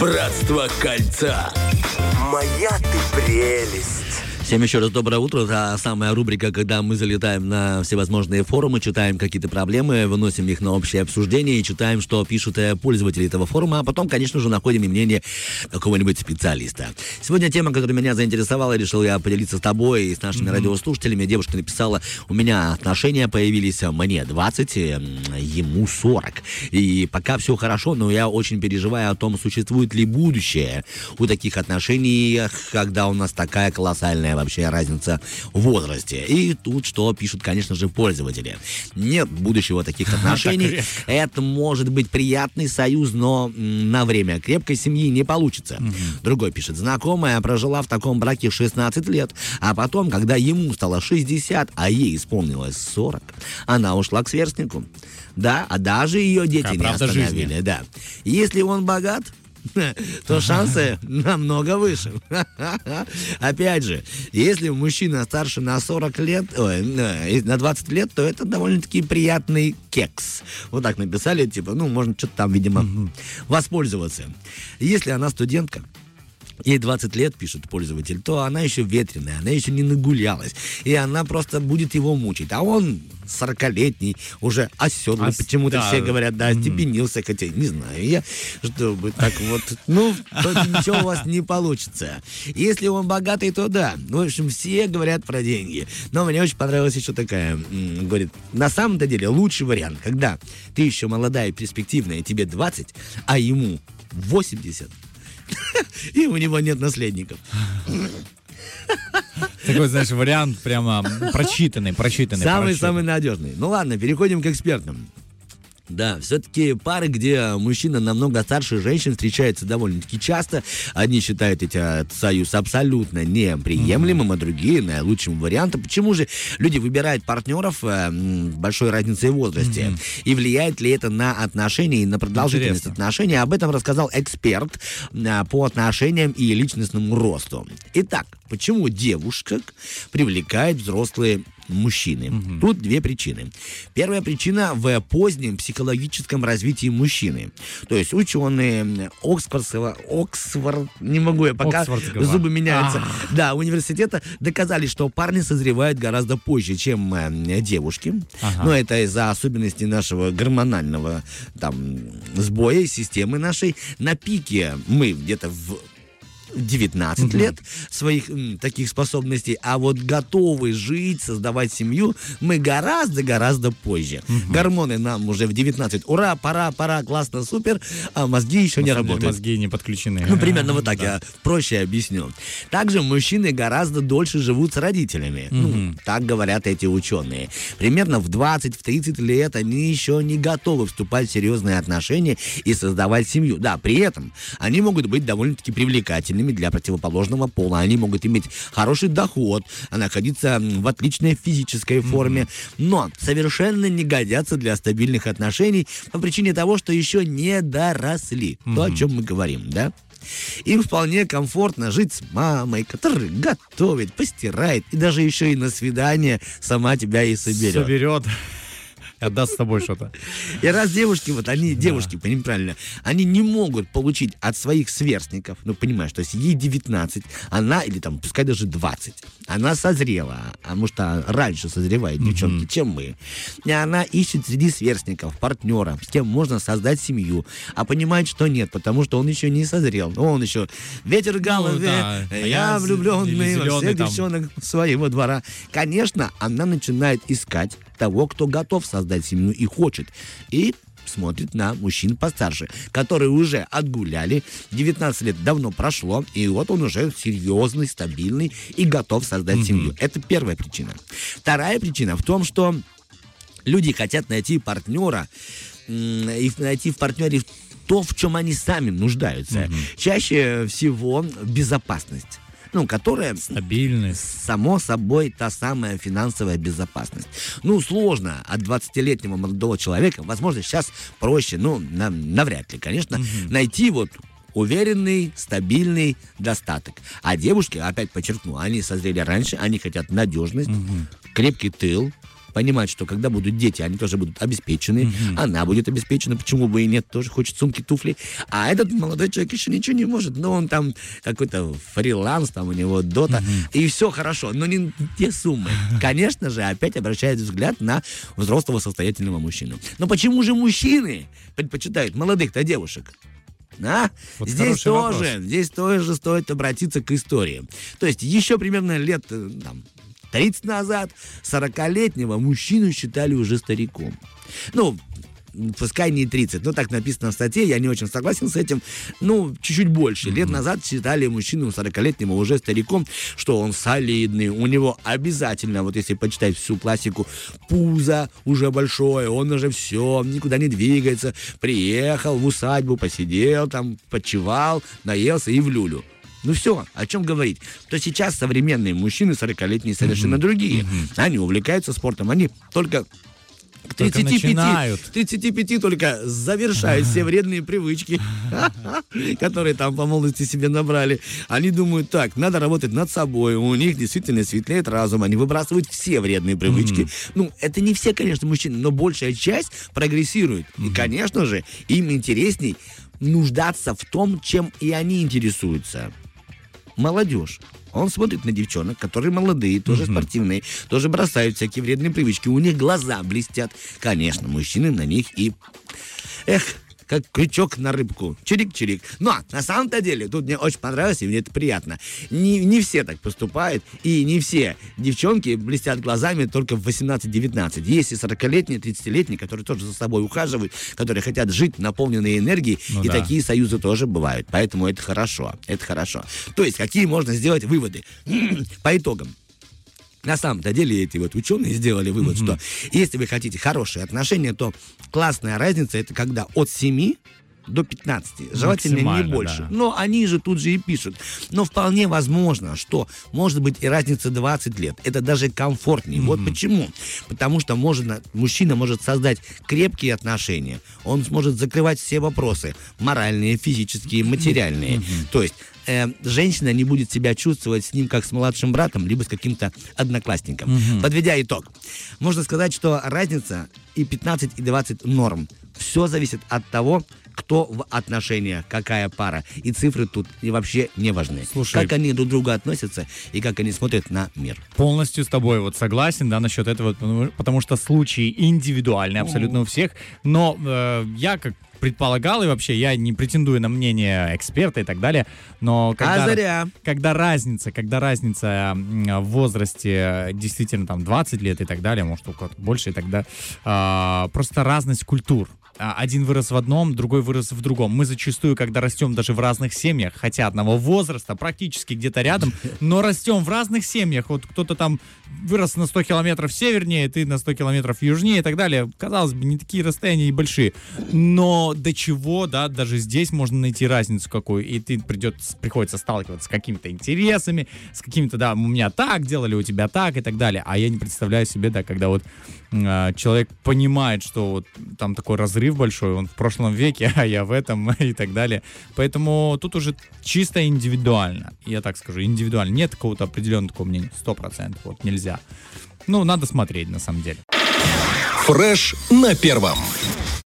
Братство кольца. Моя ты прелесть. Всем еще раз доброе утро. Это самая рубрика, когда мы залетаем на всевозможные форумы, читаем какие-то проблемы, выносим их на общее обсуждение и читаем, что пишут э, пользователи этого форума, а потом, конечно же, находим и мнение какого-нибудь специалиста. Сегодня тема, которая меня заинтересовала, решил я поделиться с тобой и с нашими mm-hmm. радиослушателями. Девушка написала, у меня отношения появились, мне 20, ему 40. И пока все хорошо, но я очень переживаю о том, существует ли будущее у таких отношений, когда у нас такая колоссальная вообще разница в возрасте. И тут что пишут, конечно же, пользователи. Нет будущего таких отношений. Это может быть приятный союз, но на время крепкой семьи не получится. Другой пишет, знакомая прожила в таком браке 16 лет, а потом, когда ему стало 60, а ей исполнилось 40, она ушла к сверстнику. Да, а даже ее дети не остановили. Жизни. Да. Если он богат, то шансы намного выше. Опять же, если мужчина старше на 40 лет, ой, на 20 лет, то это довольно-таки приятный кекс. Вот так написали, типа, ну, можно что-то там, видимо, воспользоваться. Если она студентка, ей 20 лет, пишет пользователь, то она еще ветреная, она еще не нагулялась. И она просто будет его мучить. А он 40-летний, уже оседлый, Ос... почему-то да. все говорят, да, остепенился, хотя не знаю я, чтобы так вот, ну, ничего у вас не получится. Если он богатый, то да. В общем, все говорят про деньги. Но мне очень понравилась еще такая, говорит, на самом-то деле лучший вариант, когда ты еще молодая и перспективная, тебе 20, а ему 80, и у него нет наследников. Такой, знаешь, вариант прямо прочитанный, прочитанный. Самый-самый надежный. Ну ладно, переходим к экспертам. Да, все-таки пары, где мужчина намного старше женщин, встречаются довольно-таки часто. Одни считают этот союз абсолютно неприемлемым, mm-hmm. а другие наилучшим вариантом. Почему же люди выбирают партнеров э, большой разницей в возрасте? Mm-hmm. И влияет ли это на отношения и на продолжительность Интересно. отношений? Об этом рассказал эксперт э, по отношениям и личностному росту. Итак, почему девушка привлекает взрослые мужчины. Угу. Тут две причины. Первая причина в позднем психологическом развитии мужчины. То есть ученые Оксфордского, Оксфорд, не могу я пока, зубы меняются, А-а-а. да, университета доказали, что парни созревают гораздо позже, чем э, девушки. Ага. Но это из-за особенностей нашего гормонального там сбоя системы нашей. На пике мы где-то в 19 угу. лет своих м, таких способностей, а вот готовы жить, создавать семью мы гораздо-гораздо позже. Угу. Гормоны нам уже в 19. Ура, пора, пора, классно, супер, а мозги еще не работают. Мозги не подключены. Ну, примерно вот так да. я проще объясню. Также мужчины гораздо дольше живут с родителями. Угу. Ну, так говорят эти ученые. Примерно в 20-30 в лет они еще не готовы вступать в серьезные отношения и создавать семью. Да, при этом они могут быть довольно-таки привлекательны привлекательными для противоположного пола. Они могут иметь хороший доход, находиться в отличной физической форме, но совершенно не годятся для стабильных отношений по причине того, что еще не доросли. То, о чем мы говорим, да? Им вполне комфортно жить с мамой, которая готовит, постирает и даже еще и на свидание сама тебя и соберет. Соберет отдаст с тобой что-то. И раз девушки, вот они, да. девушки, понимаете правильно, они не могут получить от своих сверстников, ну, понимаешь, то есть ей 19, она, или там, пускай даже 20, она созрела, а может, а раньше созревает девчонки, mm-hmm. чем мы. И она ищет среди сверстников партнера, с кем можно создать семью, а понимает, что нет, потому что он еще не созрел. Он еще ветер в голове, ну, да. я, я влюбленный во всех там. девчонок своего двора. Конечно, она начинает искать того, кто готов создать семью и хочет. И смотрит на мужчин постарше, которые уже отгуляли, 19 лет давно прошло, и вот он уже серьезный, стабильный и готов создать mm-hmm. семью. Это первая причина. Вторая причина в том, что люди хотят найти партнера и найти в партнере то, в чем они сами нуждаются. Mm-hmm. Чаще всего безопасность ну, которая... Стабильность. Само собой, та самая финансовая безопасность. Ну, сложно от 20-летнего молодого человека, возможно, сейчас проще, ну, на, навряд ли, конечно, угу. найти вот уверенный, стабильный достаток. А девушки, опять подчеркну, они созрели раньше, они хотят надежность, угу. крепкий тыл, понимать, что когда будут дети, они тоже будут обеспечены, она будет обеспечена, почему бы и нет, тоже хочет сумки, туфли. А этот молодой человек еще ничего не может, но он там какой-то фриланс, там у него дота, и все хорошо, но не те суммы. Конечно же, опять обращает взгляд на взрослого состоятельного мужчину. Но почему же мужчины предпочитают молодых-то девушек? А? Вот здесь тоже, вопрос. здесь тоже стоит обратиться к истории. То есть еще примерно лет э, там, 30 назад 40-летнего мужчину считали уже стариком. Ну, пускай не 30, но так написано в статье, я не очень согласен с этим. Ну, чуть-чуть больше. Лет назад считали мужчину 40-летнего уже стариком, что он солидный, у него обязательно, вот если почитать всю классику, пузо уже большое, он уже все, никуда не двигается, приехал в усадьбу, посидел там, почевал, наелся и в люлю. Ну все, о чем говорить? То сейчас современные мужчины 40-летние совершенно другие. Они увлекаются спортом, они только к Только 35, начинают. 35 только завершают все вредные привычки, которые там по молодости себе набрали. Они думают, так, надо работать над собой, у них действительно светлеет разум, они выбрасывают все вредные привычки. Ну, это не все, конечно, мужчины, но большая часть прогрессирует. И, конечно же, им интересней нуждаться в том, чем и они интересуются молодежь. Он смотрит на девчонок, которые молодые, тоже спортивные, тоже бросают всякие вредные привычки. У них глаза блестят. Конечно, мужчины на них и... Эх, как крючок на рыбку. Чирик-чирик. Но на самом-то деле, тут мне очень понравилось, и мне это приятно. Не, не все так поступают, и не все девчонки блестят глазами только в 18-19. Есть и 40-летние, 30-летние, которые тоже за собой ухаживают, которые хотят жить наполненные энергией, Ну и да. такие союзы тоже бывают. Поэтому это хорошо, это хорошо. То есть, какие можно сделать выводы? По итогам. На самом-то деле эти вот ученые сделали вывод, что если вы хотите хорошие отношения, то классная разница это когда от 7 до 15. Желательно не больше. да. Но они же тут же и пишут. Но вполне возможно, что может быть и разница 20 лет. Это даже комфортнее. Вот почему. Потому что можно, мужчина может создать крепкие отношения. Он сможет закрывать все вопросы. Моральные, физические, материальные. То есть э, женщина не будет себя чувствовать с ним как с младшим братом, либо с каким-то одноклассником. Подведя итог, можно сказать, что разница и 15, и 20 норм. Все зависит от того, кто в отношениях, какая пара. И цифры тут и вообще не важны. Слушай. Как они друг к другу относятся и как они смотрят на мир. Полностью с тобой вот согласен, да, насчет этого, потому, потому что случаи индивидуальные абсолютно у всех. Но э, я как предполагал, и вообще я не претендую на мнение эксперта и так далее, но когда, А зря. когда разница, когда разница в возрасте э, действительно там 20 лет и так далее, может у кого-то больше и тогда а, просто разность культур. А, Один вырос в одном, другой вырос в другом. Мы зачастую, когда растем даже в разных семьях, хотя одного возраста, практически где-то рядом, но растем в разных семьях. Вот кто-то там вырос на 100 километров севернее, ты на 100 километров южнее и так далее. Казалось бы, не такие расстояния и большие. Но до чего, да, даже здесь можно найти разницу какую. И ты придет, приходится сталкиваться с какими-то интересами, с какими-то, да, у меня так делали, у тебя так и так далее. А я не представляю себе, да, когда вот а, человек понимает, что вот там такой разрыв большой, он в прошлом веке, а я в этом и так далее. Поэтому тут уже чисто индивидуально. Я так скажу, индивидуально. Нет какого-то определенного такого мнения. Сто процентов. Вот нельзя. Ну, надо смотреть, на самом деле. Фреш на первом.